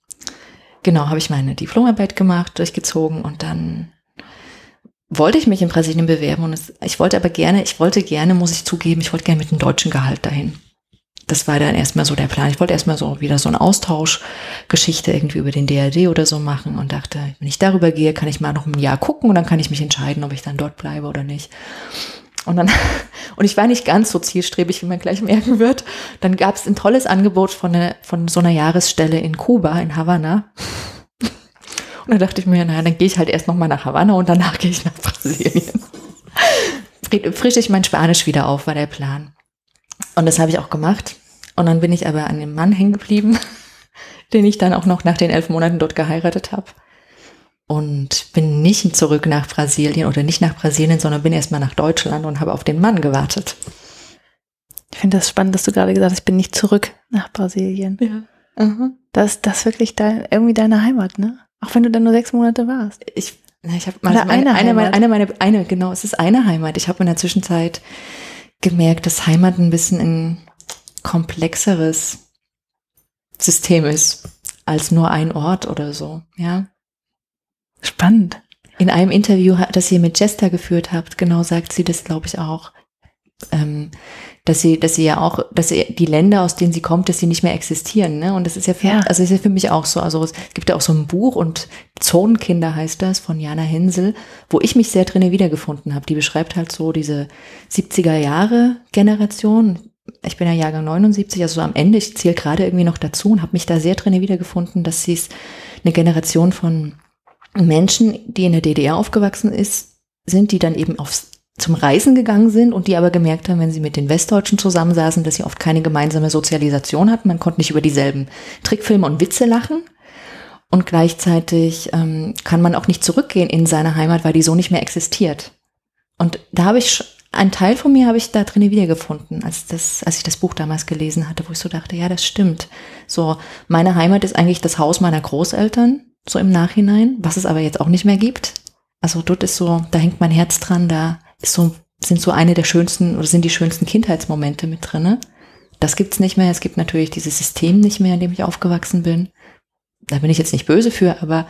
genau, habe ich meine Diplomarbeit gemacht, durchgezogen und dann wollte ich mich in Brasilien bewerben und es, ich wollte aber gerne, ich wollte gerne, muss ich zugeben, ich wollte gerne mit einem deutschen Gehalt dahin. Das war dann erstmal so der Plan. Ich wollte erstmal so wieder so eine Austauschgeschichte irgendwie über den DRD oder so machen und dachte, wenn ich darüber gehe, kann ich mal noch ein Jahr gucken und dann kann ich mich entscheiden, ob ich dann dort bleibe oder nicht. Und dann, und ich war nicht ganz so zielstrebig, wie man gleich merken wird. Dann gab es ein tolles Angebot von, eine, von so einer Jahresstelle in Kuba, in Havanna. Und dann dachte ich mir, naja, dann gehe ich halt erst nochmal nach Havanna und danach gehe ich nach Brasilien. Frische ich mein Spanisch wieder auf, war der Plan. Und das habe ich auch gemacht. Und dann bin ich aber an dem Mann hängen geblieben, den ich dann auch noch nach den elf Monaten dort geheiratet habe. Und bin nicht zurück nach Brasilien oder nicht nach Brasilien, sondern bin erstmal nach Deutschland und habe auf den Mann gewartet. Ich finde das spannend, dass du gerade gesagt hast, ich bin nicht zurück nach Brasilien. Ja. Mhm. Das ist das wirklich dein, irgendwie deine Heimat, ne? Auch wenn du dann nur sechs Monate warst. Ich, ich habe meine, eine, eine, meine, eine, meine, eine, genau, es ist eine Heimat. Ich habe in der Zwischenzeit gemerkt, dass Heimat ein bisschen ein komplexeres System ist als nur ein Ort oder so, ja. Spannend. In einem Interview, das ihr mit Jester geführt habt, genau sagt sie das, glaube ich, auch. Ähm, dass sie, dass sie ja auch, dass sie, die Länder, aus denen sie kommt, dass sie nicht mehr existieren, ne? Und das ist ja, für, ja. also ist ja für mich auch so. Also es gibt ja auch so ein Buch und Zonenkinder heißt das von Jana Hensel, wo ich mich sehr drinnen wiedergefunden habe. Die beschreibt halt so diese 70er Jahre Generation. Ich bin ja Jahrgang 79, also so am Ende, ich zähle gerade irgendwie noch dazu und habe mich da sehr drinnen wiedergefunden, dass sie es eine Generation von Menschen, die in der DDR aufgewachsen ist, sind, die dann eben aufs zum Reisen gegangen sind und die aber gemerkt haben, wenn sie mit den Westdeutschen zusammensaßen, dass sie oft keine gemeinsame Sozialisation hatten. Man konnte nicht über dieselben Trickfilme und Witze lachen. Und gleichzeitig ähm, kann man auch nicht zurückgehen in seine Heimat, weil die so nicht mehr existiert. Und da habe ich einen Teil von mir habe ich da drin wiedergefunden, als das, als ich das Buch damals gelesen hatte, wo ich so dachte, ja, das stimmt. So, meine Heimat ist eigentlich das Haus meiner Großeltern, so im Nachhinein, was es aber jetzt auch nicht mehr gibt. Also dort ist so, da hängt mein Herz dran, da ist so, sind so eine der schönsten oder sind die schönsten Kindheitsmomente mit drinne. Das gibt's nicht mehr. Es gibt natürlich dieses System nicht mehr, in dem ich aufgewachsen bin. Da bin ich jetzt nicht böse für, aber,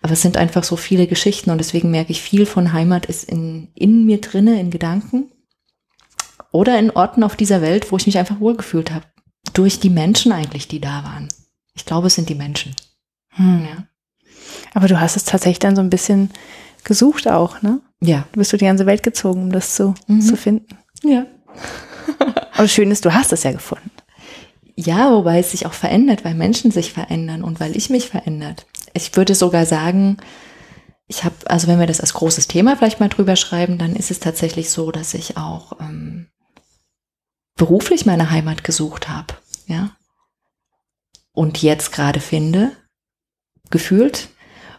aber es sind einfach so viele Geschichten und deswegen merke ich, viel von Heimat ist in, in mir drinne, in Gedanken oder in Orten auf dieser Welt, wo ich mich einfach wohlgefühlt habe. Durch die Menschen eigentlich, die da waren. Ich glaube, es sind die Menschen. Hm. Ja. Aber du hast es tatsächlich dann so ein bisschen gesucht auch, ne? Ja. Du bist durch die ganze Welt gezogen, um das zu, mhm. zu finden. Ja. Aber schön ist, du hast es ja gefunden. Ja, wobei es sich auch verändert, weil Menschen sich verändern und weil ich mich verändert. Ich würde sogar sagen, ich habe, also wenn wir das als großes Thema vielleicht mal drüber schreiben, dann ist es tatsächlich so, dass ich auch ähm, beruflich meine Heimat gesucht habe, ja. Und jetzt gerade finde, gefühlt,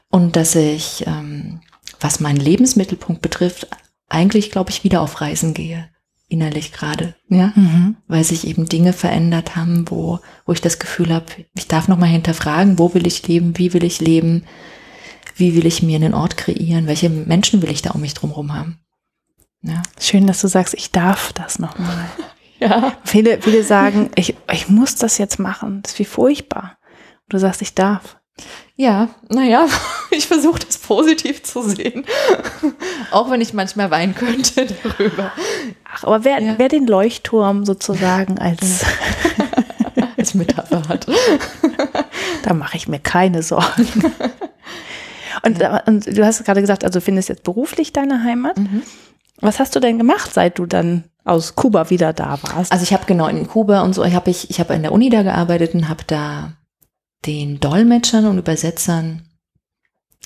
und dass ich ähm, was meinen Lebensmittelpunkt betrifft, eigentlich, glaube ich, wieder auf Reisen gehe. innerlich gerade, ja, Mhm. weil sich eben Dinge verändert haben, wo, wo ich das Gefühl habe, ich darf nochmal hinterfragen, wo will ich leben, wie will ich leben, wie will ich mir einen Ort kreieren, welche Menschen will ich da um mich drumherum haben. Ja. Schön, dass du sagst, ich darf das nochmal. Ja. Viele, viele sagen, ich, ich muss das jetzt machen. Das ist wie furchtbar. Und du sagst, ich darf. Ja, naja, ich versuche das positiv zu sehen. Auch wenn ich manchmal weinen könnte darüber. Ach, aber wer, Ja. wer den Leuchtturm sozusagen als, Als Metapher hat. da mache ich mir keine Sorgen. Und, und du hast gerade gesagt, also findest jetzt beruflich deine Heimat. Mhm. Was hast du denn gemacht, seit du dann aus Kuba wieder da warst? Also ich habe genau in Kuba und so, ich habe ich, ich habe in der Uni da gearbeitet und habe da den Dolmetschern und Übersetzern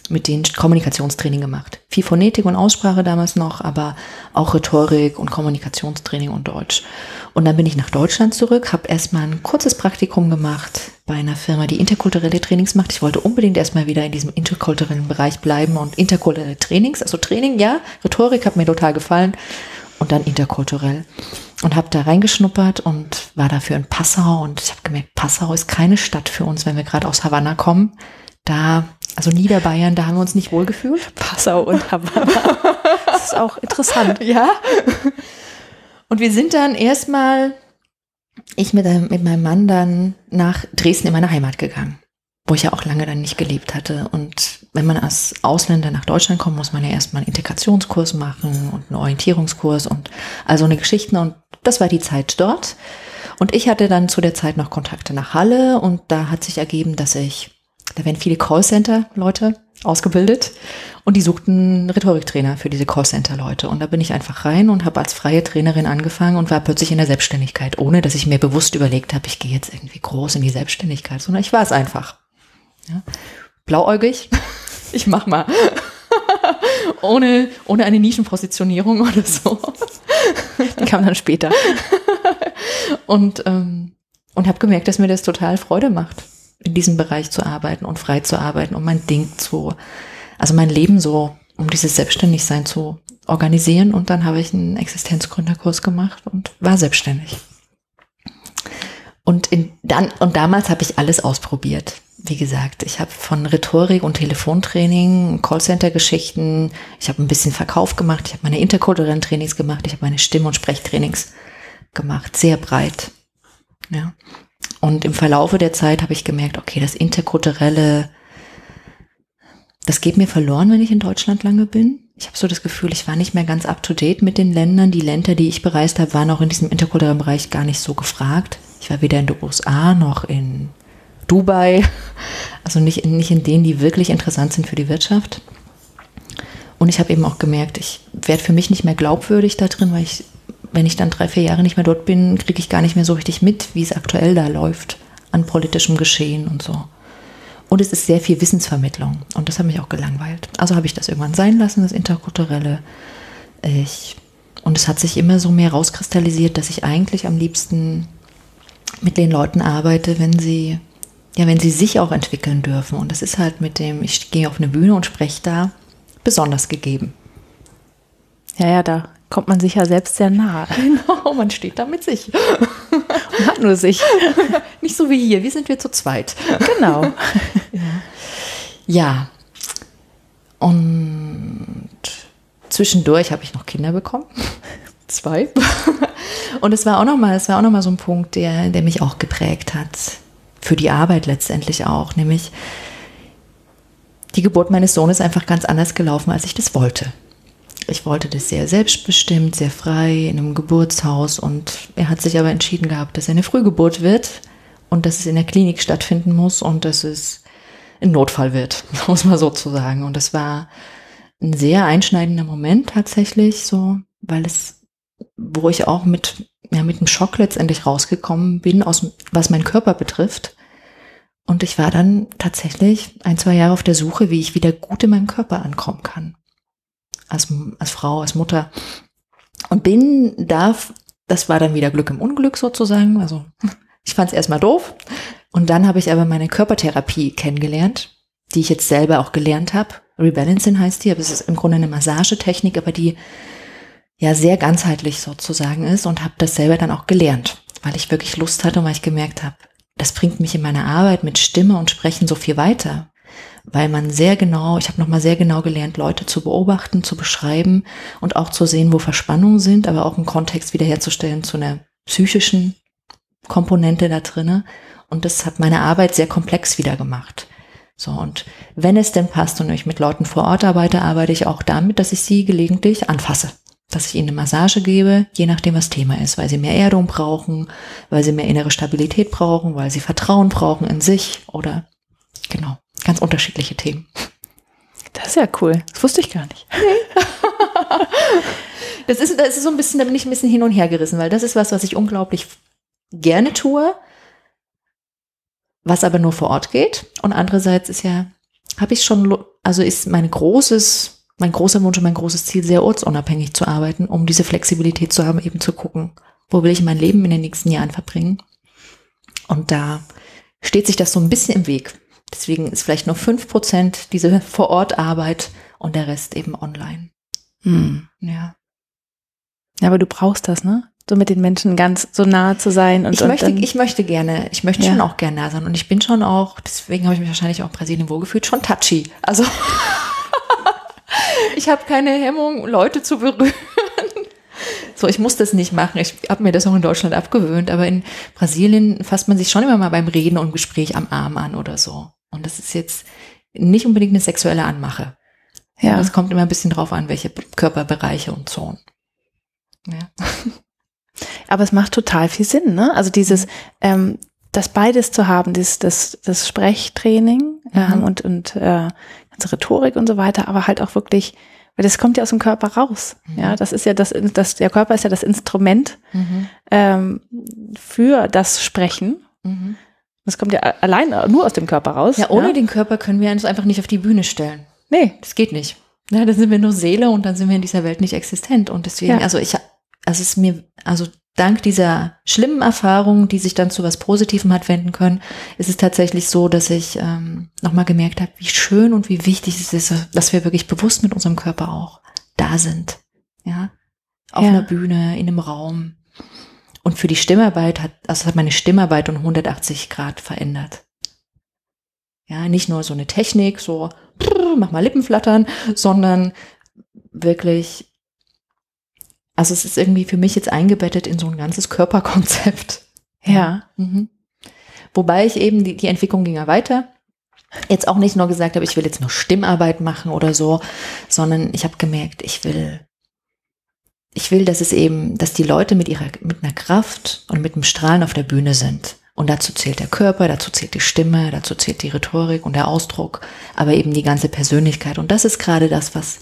mit denen Kommunikationstraining gemacht. Viel Phonetik und Aussprache damals noch, aber auch Rhetorik und Kommunikationstraining und Deutsch. Und dann bin ich nach Deutschland zurück, habe erstmal ein kurzes Praktikum gemacht bei einer Firma, die interkulturelle Trainings macht. Ich wollte unbedingt erstmal wieder in diesem interkulturellen Bereich bleiben und interkulturelle Trainings, also Training, ja, Rhetorik hat mir total gefallen und dann interkulturell und habe da reingeschnuppert und war dafür in Passau und ich habe gemerkt, Passau ist keine Stadt für uns, wenn wir gerade aus Havanna kommen. Da, also Niederbayern, da haben wir uns nicht wohlgefühlt. Passau und Havanna. Das ist auch interessant. Ja. Und wir sind dann erstmal, ich mit, einem- mit meinem Mann dann nach Dresden in meine Heimat gegangen, wo ich ja auch lange dann nicht gelebt hatte. Und wenn man als Ausländer nach Deutschland kommt, muss man ja erstmal einen Integrationskurs machen und einen Orientierungskurs und also eine Geschichten. Und das war die Zeit dort. Und ich hatte dann zu der Zeit noch Kontakte nach Halle und da hat sich ergeben, dass ich, da werden viele Callcenter-Leute ausgebildet und die suchten Rhetoriktrainer für diese Callcenter-Leute. Und da bin ich einfach rein und habe als freie Trainerin angefangen und war plötzlich in der Selbstständigkeit, ohne dass ich mir bewusst überlegt habe, ich gehe jetzt irgendwie groß in die Selbstständigkeit, sondern ich war es einfach. Ja. Blauäugig, ich mach mal. ohne, ohne eine Nischenpositionierung oder so. Die kam dann später. Und, ähm, und habe gemerkt, dass mir das total Freude macht, in diesem Bereich zu arbeiten und frei zu arbeiten und mein Ding zu, also mein Leben so, um dieses Selbstständigsein zu organisieren. Und dann habe ich einen Existenzgründerkurs gemacht und war selbstständig. Und, in, dann, und damals habe ich alles ausprobiert. Wie gesagt, ich habe von Rhetorik und Telefontraining, Callcenter-Geschichten, ich habe ein bisschen Verkauf gemacht, ich habe meine interkulturellen Trainings gemacht, ich habe meine Stimm- und Sprechtrainings gemacht, sehr breit. Ja. Und im Verlaufe der Zeit habe ich gemerkt, okay, das interkulturelle, das geht mir verloren, wenn ich in Deutschland lange bin. Ich habe so das Gefühl, ich war nicht mehr ganz up to date mit den Ländern. Die Länder, die ich bereist habe, waren auch in diesem interkulturellen Bereich gar nicht so gefragt. Ich war weder in den USA noch in Dubai, also nicht in, nicht in denen, die wirklich interessant sind für die Wirtschaft. Und ich habe eben auch gemerkt, ich werde für mich nicht mehr glaubwürdig da drin, weil ich, wenn ich dann drei, vier Jahre nicht mehr dort bin, kriege ich gar nicht mehr so richtig mit, wie es aktuell da läuft an politischem Geschehen und so. Und es ist sehr viel Wissensvermittlung und das hat mich auch gelangweilt. Also habe ich das irgendwann sein lassen, das Interkulturelle. Ich, und es hat sich immer so mehr rauskristallisiert, dass ich eigentlich am liebsten mit den Leuten arbeite, wenn sie, ja, wenn sie sich auch entwickeln dürfen. Und das ist halt mit dem, ich gehe auf eine Bühne und spreche da, besonders gegeben. Ja, ja, da kommt man sich ja selbst sehr nahe. Genau, man steht da mit sich. Und hat nur sich. Nicht so wie hier, wir sind wir zu zweit. Genau. Ja. Und zwischendurch habe ich noch Kinder bekommen. Zwei. Und es war auch nochmal, es war auch noch mal so ein Punkt, der, der mich auch geprägt hat. Für die Arbeit letztendlich auch. Nämlich die Geburt meines Sohnes einfach ganz anders gelaufen, als ich das wollte. Ich wollte das sehr selbstbestimmt, sehr frei in einem Geburtshaus und er hat sich aber entschieden gehabt, dass er eine Frühgeburt wird und dass es in der Klinik stattfinden muss und dass es ein Notfall wird, muss man so zu sagen. Und das war ein sehr einschneidender Moment tatsächlich, so, weil es, wo ich auch mit, ja, mit einem Schock letztendlich rausgekommen bin, aus, was meinen Körper betrifft. Und ich war dann tatsächlich ein, zwei Jahre auf der Suche, wie ich wieder gut in meinem Körper ankommen kann. Als, als Frau, als Mutter. Und bin da, das war dann wieder Glück im Unglück sozusagen. Also ich fand es erstmal doof. Und dann habe ich aber meine Körpertherapie kennengelernt, die ich jetzt selber auch gelernt habe. Rebalancing heißt die, aber es ist im Grunde eine Massagetechnik, aber die ja sehr ganzheitlich sozusagen ist und habe das selber dann auch gelernt, weil ich wirklich Lust hatte und weil ich gemerkt habe, das bringt mich in meiner Arbeit mit Stimme und Sprechen so viel weiter, weil man sehr genau, ich habe noch mal sehr genau gelernt, Leute zu beobachten, zu beschreiben und auch zu sehen, wo Verspannungen sind, aber auch einen Kontext wiederherzustellen zu einer psychischen Komponente da drinne. Und das hat meine Arbeit sehr komplex wieder gemacht. So, und wenn es denn passt und ich mit Leuten vor Ort arbeite, arbeite ich auch damit, dass ich sie gelegentlich anfasse. Dass ich ihnen eine Massage gebe, je nachdem, was Thema ist, weil sie mehr Erdung brauchen, weil sie mehr innere Stabilität brauchen, weil sie Vertrauen brauchen in sich oder genau, ganz unterschiedliche Themen. Das ist ja cool. Das wusste ich gar nicht. Nee. das ist, das ist so ein bisschen, da bin ich ein bisschen hin und her gerissen, weil das ist was, was ich unglaublich gerne tue, was aber nur vor Ort geht. Und andererseits ist ja, habe ich schon, also ist mein großes, mein großer Wunsch und mein großes Ziel, sehr ortsunabhängig zu arbeiten, um diese Flexibilität zu haben, eben zu gucken, wo will ich mein Leben in den nächsten Jahren verbringen. Und da steht sich das so ein bisschen im Weg. Deswegen ist vielleicht nur fünf Prozent diese Vor-Ort-Arbeit und der Rest eben online. Hm. Ja. Ja, aber du brauchst das, ne? so mit den Menschen ganz so nah zu sein. Und, ich, möchte, und ich möchte gerne, ich möchte ja. schon auch gerne nah sein. Und ich bin schon auch, deswegen habe ich mich wahrscheinlich auch in Brasilien wohlgefühlt, schon touchy. Also ich habe keine Hemmung, Leute zu berühren. So, ich muss das nicht machen. Ich habe mir das auch in Deutschland abgewöhnt, aber in Brasilien fasst man sich schon immer mal beim Reden und Gespräch am Arm an oder so. Und das ist jetzt nicht unbedingt eine sexuelle Anmache. Ja. Das kommt immer ein bisschen drauf an, welche Körperbereiche und Zonen. Ja. Aber es macht total viel Sinn, ne? Also dieses, ähm, das beides zu haben, das, das, das Sprechtraining ähm, mhm. und, und äh, Rhetorik und so weiter, aber halt auch wirklich, weil das kommt ja aus dem Körper raus. Mhm. Ja, das ist ja das, das, der Körper ist ja das Instrument mhm. ähm, für das Sprechen. Mhm. Das kommt ja allein nur aus dem Körper raus. Ja, ohne ja? den Körper können wir uns einfach nicht auf die Bühne stellen. Nee. Das geht nicht. Ja, dann sind wir nur Seele und dann sind wir in dieser Welt nicht existent. Und deswegen, ja. also ich, also es ist mir, also dank dieser schlimmen Erfahrungen, die sich dann zu was Positivem hat wenden können, ist es tatsächlich so, dass ich ähm, nochmal gemerkt habe, wie schön und wie wichtig es ist, dass wir wirklich bewusst mit unserem Körper auch da sind. Ja. Auf ja. einer Bühne, in einem Raum. Und für die Stimmarbeit hat, also hat meine Stimmarbeit um 180 Grad verändert. Ja, nicht nur so eine Technik, so mach mal Lippen flattern, sondern wirklich also es ist irgendwie für mich jetzt eingebettet in so ein ganzes Körperkonzept. Ja. Mhm. Wobei ich eben, die, die Entwicklung ging ja weiter. Jetzt auch nicht nur gesagt habe, ich will jetzt nur Stimmarbeit machen oder so, sondern ich habe gemerkt, ich will, ich will, dass es eben, dass die Leute mit ihrer, mit einer Kraft und mit dem Strahlen auf der Bühne sind. Und dazu zählt der Körper, dazu zählt die Stimme, dazu zählt die Rhetorik und der Ausdruck, aber eben die ganze Persönlichkeit. Und das ist gerade das, was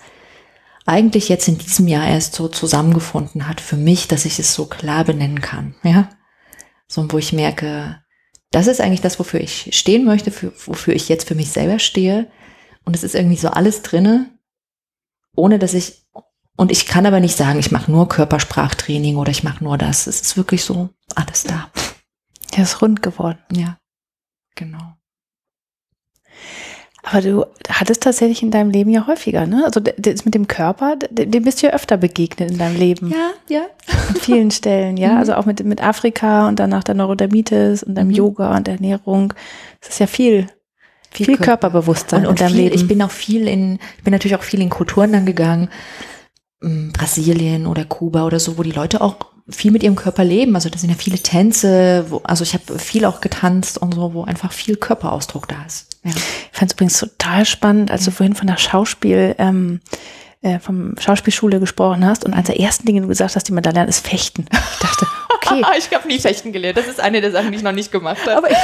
eigentlich jetzt in diesem Jahr erst so zusammengefunden hat für mich, dass ich es so klar benennen kann. Ja, so wo ich merke, das ist eigentlich das, wofür ich stehen möchte, für, wofür ich jetzt für mich selber stehe. Und es ist irgendwie so alles drinne, ohne dass ich und ich kann aber nicht sagen, ich mache nur Körpersprachtraining oder ich mache nur das. Es ist wirklich so alles da. Ja, ist rund geworden. Ja, genau. Aber du hattest tatsächlich in deinem Leben ja häufiger, ne? Also das mit dem Körper, dem bist du ja öfter begegnet in deinem Leben. Ja, ja. An vielen Stellen, ja. Mhm. Also auch mit, mit Afrika und danach der Neurodermitis und deinem mhm. Yoga und Ernährung. Das ist ja viel, viel, viel Körper. Körperbewusstsein und, und in deinem viel, Leben. Ich bin auch viel in, ich bin natürlich auch viel in Kulturen dann gegangen. Mm, Brasilien oder Kuba oder so, wo die Leute auch viel mit ihrem Körper leben. Also da sind ja viele Tänze, wo, also ich habe viel auch getanzt und so, wo einfach viel Körperausdruck da ist. Ja. Ich fand es übrigens total spannend, als du vorhin von der Schauspiel, ähm, äh, vom Schauspielschule gesprochen hast und eines der ersten Dinge, die du gesagt hast, die man da lernt, ist Fechten. Ich dachte, okay. ich habe nie Fechten gelernt. Das ist eine der Sachen, die ich noch nicht gemacht habe. Aber, ich,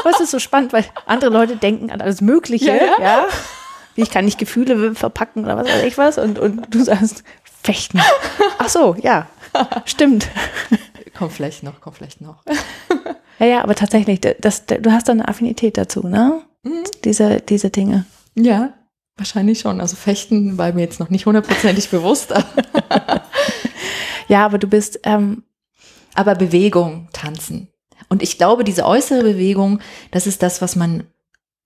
aber es ist so spannend, weil andere Leute denken an alles Mögliche, ja. ja? ja? Wie ich kann nicht Gefühle verpacken oder was weiß ich was und, und du sagst Fechten. Ach so, ja. Stimmt. Kommt vielleicht noch, kommt vielleicht noch. Ja, ja, aber tatsächlich, das, du hast da eine Affinität dazu, ne? Mhm. Diese, diese Dinge. Ja, wahrscheinlich schon. Also Fechten war mir jetzt noch nicht hundertprozentig bewusst. ja, aber du bist. Ähm, aber Bewegung, Tanzen. Und ich glaube, diese äußere Bewegung, das ist das, was man.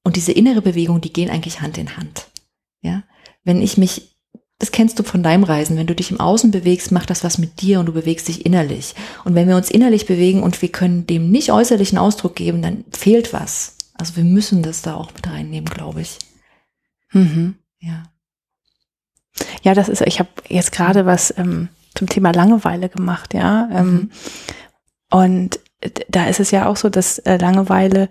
Und diese innere Bewegung, die gehen eigentlich Hand in Hand. Ja. Wenn ich mich das kennst du von deinem Reisen. Wenn du dich im Außen bewegst, macht das was mit dir und du bewegst dich innerlich. Und wenn wir uns innerlich bewegen und wir können dem nicht äußerlichen Ausdruck geben, dann fehlt was. Also wir müssen das da auch mit reinnehmen, glaube ich. Mhm. Ja. Ja, das ist, ich habe jetzt gerade was ähm, zum Thema Langeweile gemacht, ja. Ähm, Mhm. Und da ist es ja auch so, dass äh, Langeweile,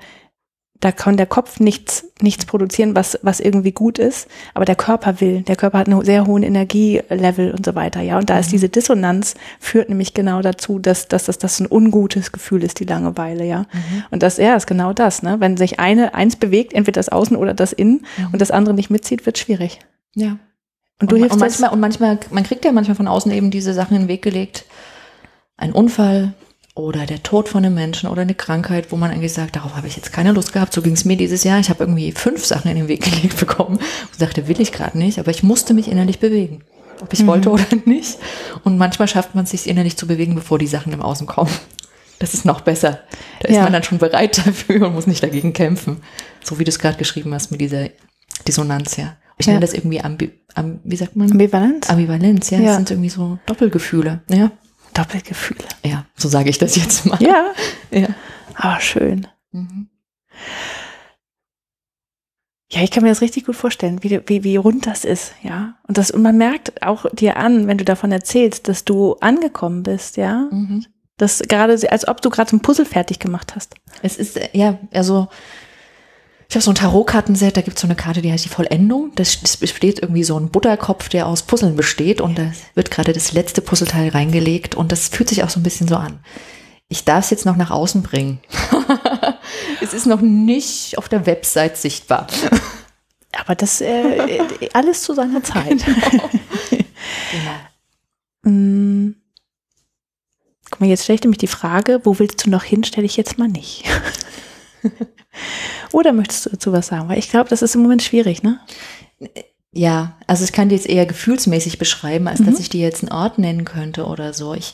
da kann der Kopf nichts, nichts produzieren, was, was irgendwie gut ist, aber der Körper will. Der Körper hat einen sehr hohen Energielevel und so weiter, ja. Und da ist diese Dissonanz, führt nämlich genau dazu, dass, dass, dass das ein ungutes Gefühl ist, die Langeweile, ja. Und das, ja, ist genau das, ne. Wenn sich eine, eins bewegt, entweder das Außen oder das Innen und das andere nicht mitzieht, wird schwierig. Ja. Und du und, hilfst und manchmal, und manchmal, man kriegt ja manchmal von außen eben diese Sachen in den Weg gelegt. Ein Unfall oder der Tod von einem Menschen oder eine Krankheit, wo man eigentlich sagt, darauf habe ich jetzt keine Lust gehabt. So ging es mir dieses Jahr. Ich habe irgendwie fünf Sachen in den Weg gelegt bekommen und dachte, will ich gerade nicht, aber ich musste mich innerlich bewegen. Ob ich wollte oder nicht. Und manchmal schafft man es sich innerlich zu bewegen, bevor die Sachen im Außen kommen. Das ist noch besser. Da ist Ja. man dann schon bereit dafür und muss nicht dagegen kämpfen. So wie du es gerade geschrieben hast mit dieser Dissonanz, ja. Ich Ja. nenne das irgendwie ambi, am, wie sagt man? Ambivalenz? Ambivalenz, ja. Ja. Das sind irgendwie so Doppelgefühle. Ja. Doppelgefühle. Ja, so sage ich das jetzt mal. Ja, Ja. aber schön. Mhm. Ja, ich kann mir das richtig gut vorstellen, wie, wie, wie rund das ist, ja. Und das, und man merkt auch dir an, wenn du davon erzählst, dass du angekommen bist, ja. Mhm. Das gerade, als ob du gerade so ein Puzzle fertig gemacht hast. Es ist, äh, ja, also, ich habe so ein Tarotkartenset, da gibt es so eine Karte, die heißt die Vollendung. Das, das besteht irgendwie so ein Butterkopf, der aus Puzzeln besteht und da wird gerade das letzte Puzzleteil reingelegt und das fühlt sich auch so ein bisschen so an. Ich darf es jetzt noch nach außen bringen. es ist noch nicht auf der Website sichtbar. Aber das, äh, alles zu seiner Zeit. Genau. Mm. Guck mal, jetzt stelle ich nämlich die Frage, wo willst du noch hin, stelle ich jetzt mal nicht. Oder möchtest du dazu was sagen? Weil ich glaube, das ist im Moment schwierig, ne? Ja, also ich kann die jetzt eher gefühlsmäßig beschreiben, als Mhm. dass ich die jetzt einen Ort nennen könnte oder so. Ich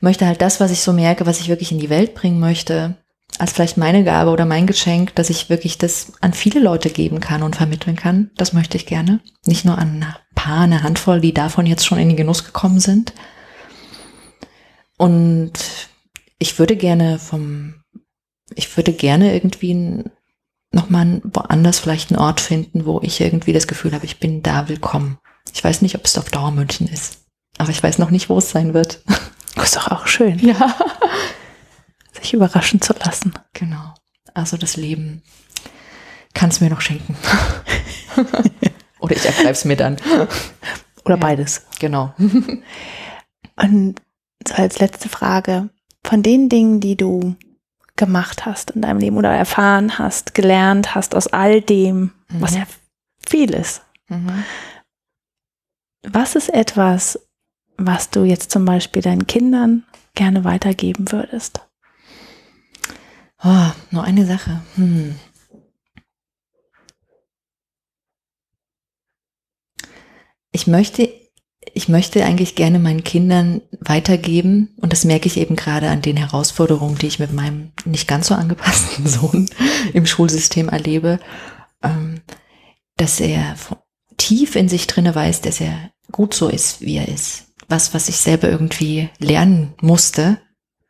möchte halt das, was ich so merke, was ich wirklich in die Welt bringen möchte, als vielleicht meine Gabe oder mein Geschenk, dass ich wirklich das an viele Leute geben kann und vermitteln kann. Das möchte ich gerne. Nicht nur an ein paar, eine Handvoll, die davon jetzt schon in den Genuss gekommen sind. Und ich würde gerne vom, ich würde gerne irgendwie nochmal woanders vielleicht einen Ort finden, wo ich irgendwie das Gefühl habe, ich bin da willkommen. Ich weiß nicht, ob es auf Dauer München ist, aber ich weiß noch nicht, wo es sein wird. Das ist doch auch schön, Ja. sich überraschen zu lassen. Genau. Also das Leben kann es mir noch schenken. Oder ich ergreife es mir dann. Oder beides. Genau. Und so als letzte Frage, von den Dingen, die du gemacht hast in deinem Leben oder erfahren hast, gelernt hast aus all dem, was Mhm. ja viel ist, Mhm. was ist etwas, was du jetzt zum Beispiel deinen Kindern gerne weitergeben würdest? Oh, nur eine Sache. Hm. Ich möchte, ich möchte eigentlich gerne meinen Kindern weitergeben, und das merke ich eben gerade an den Herausforderungen, die ich mit meinem nicht ganz so angepassten Sohn im Schulsystem erlebe, ähm, dass er tief in sich drinne weiß, dass er gut so ist, wie er ist. Was, was ich selber irgendwie lernen musste,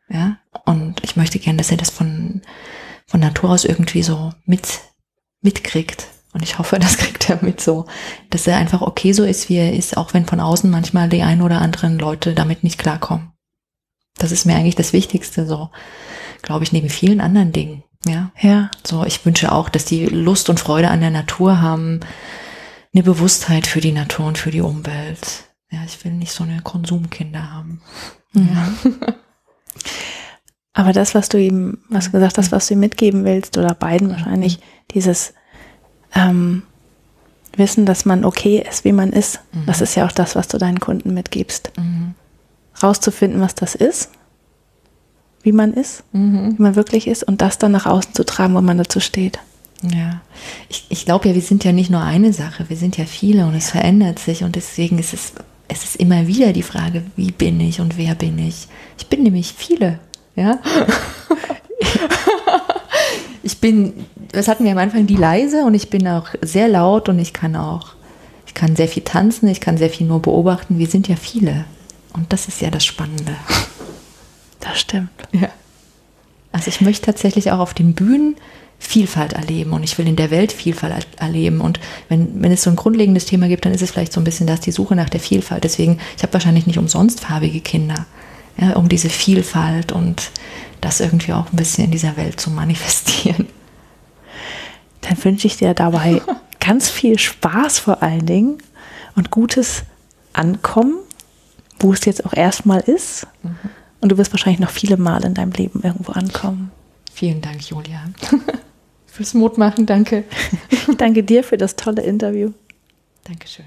ja. Und ich möchte gerne, dass er das von, von Natur aus irgendwie so mit, mitkriegt. Und ich hoffe, das kriegt er mit so, dass er einfach okay so ist, wie er ist, auch wenn von außen manchmal die ein oder anderen Leute damit nicht klarkommen. Das ist mir eigentlich das Wichtigste, so, glaube ich, neben vielen anderen Dingen, ja. Ja, So, ich wünsche auch, dass die Lust und Freude an der Natur haben, eine Bewusstheit für die Natur und für die Umwelt. Ja, ich will nicht so eine Konsumkinder haben. Ja. aber das, was du ihm, was du gesagt hast, was du ihm mitgeben willst, oder beiden wahrscheinlich, dieses ähm, Wissen, dass man okay ist, wie man ist, Mhm. das ist ja auch das, was du deinen Kunden mitgibst. Mhm. Rauszufinden, was das ist, wie man ist, Mhm. wie man wirklich ist und das dann nach außen zu tragen, wo man dazu steht. Ja, ich, ich glaube ja, wir sind ja nicht nur eine Sache, wir sind ja viele und es verändert sich und deswegen ist es, es ist immer wieder die Frage, wie bin ich und wer bin ich? Ich bin nämlich viele, ja. ich bin, das hatten wir am Anfang, die leise und ich bin auch sehr laut und ich kann auch, Ich kann sehr viel tanzen, ich kann sehr viel nur beobachten. Wir sind ja viele. Und das ist ja das Spannende. Das stimmt. Ja. Also ich möchte tatsächlich auch auf den Bühnen Vielfalt erleben und ich will in der Welt Vielfalt erleben. Und wenn, wenn es so ein grundlegendes Thema gibt, dann ist es vielleicht so ein bisschen das, die Suche nach der Vielfalt. Deswegen, ich habe wahrscheinlich nicht umsonst farbige Kinder, ja, um diese Vielfalt und das irgendwie auch ein bisschen in dieser Welt zu manifestieren. Dann wünsche ich dir dabei ganz viel Spaß vor allen Dingen und gutes Ankommen, wo es jetzt auch erstmal ist. Mhm. Und du wirst wahrscheinlich noch viele Mal in deinem Leben irgendwo ankommen. Vielen Dank, Julia. Fürs Mut machen, danke. Ich danke dir für das tolle Interview. Dankeschön.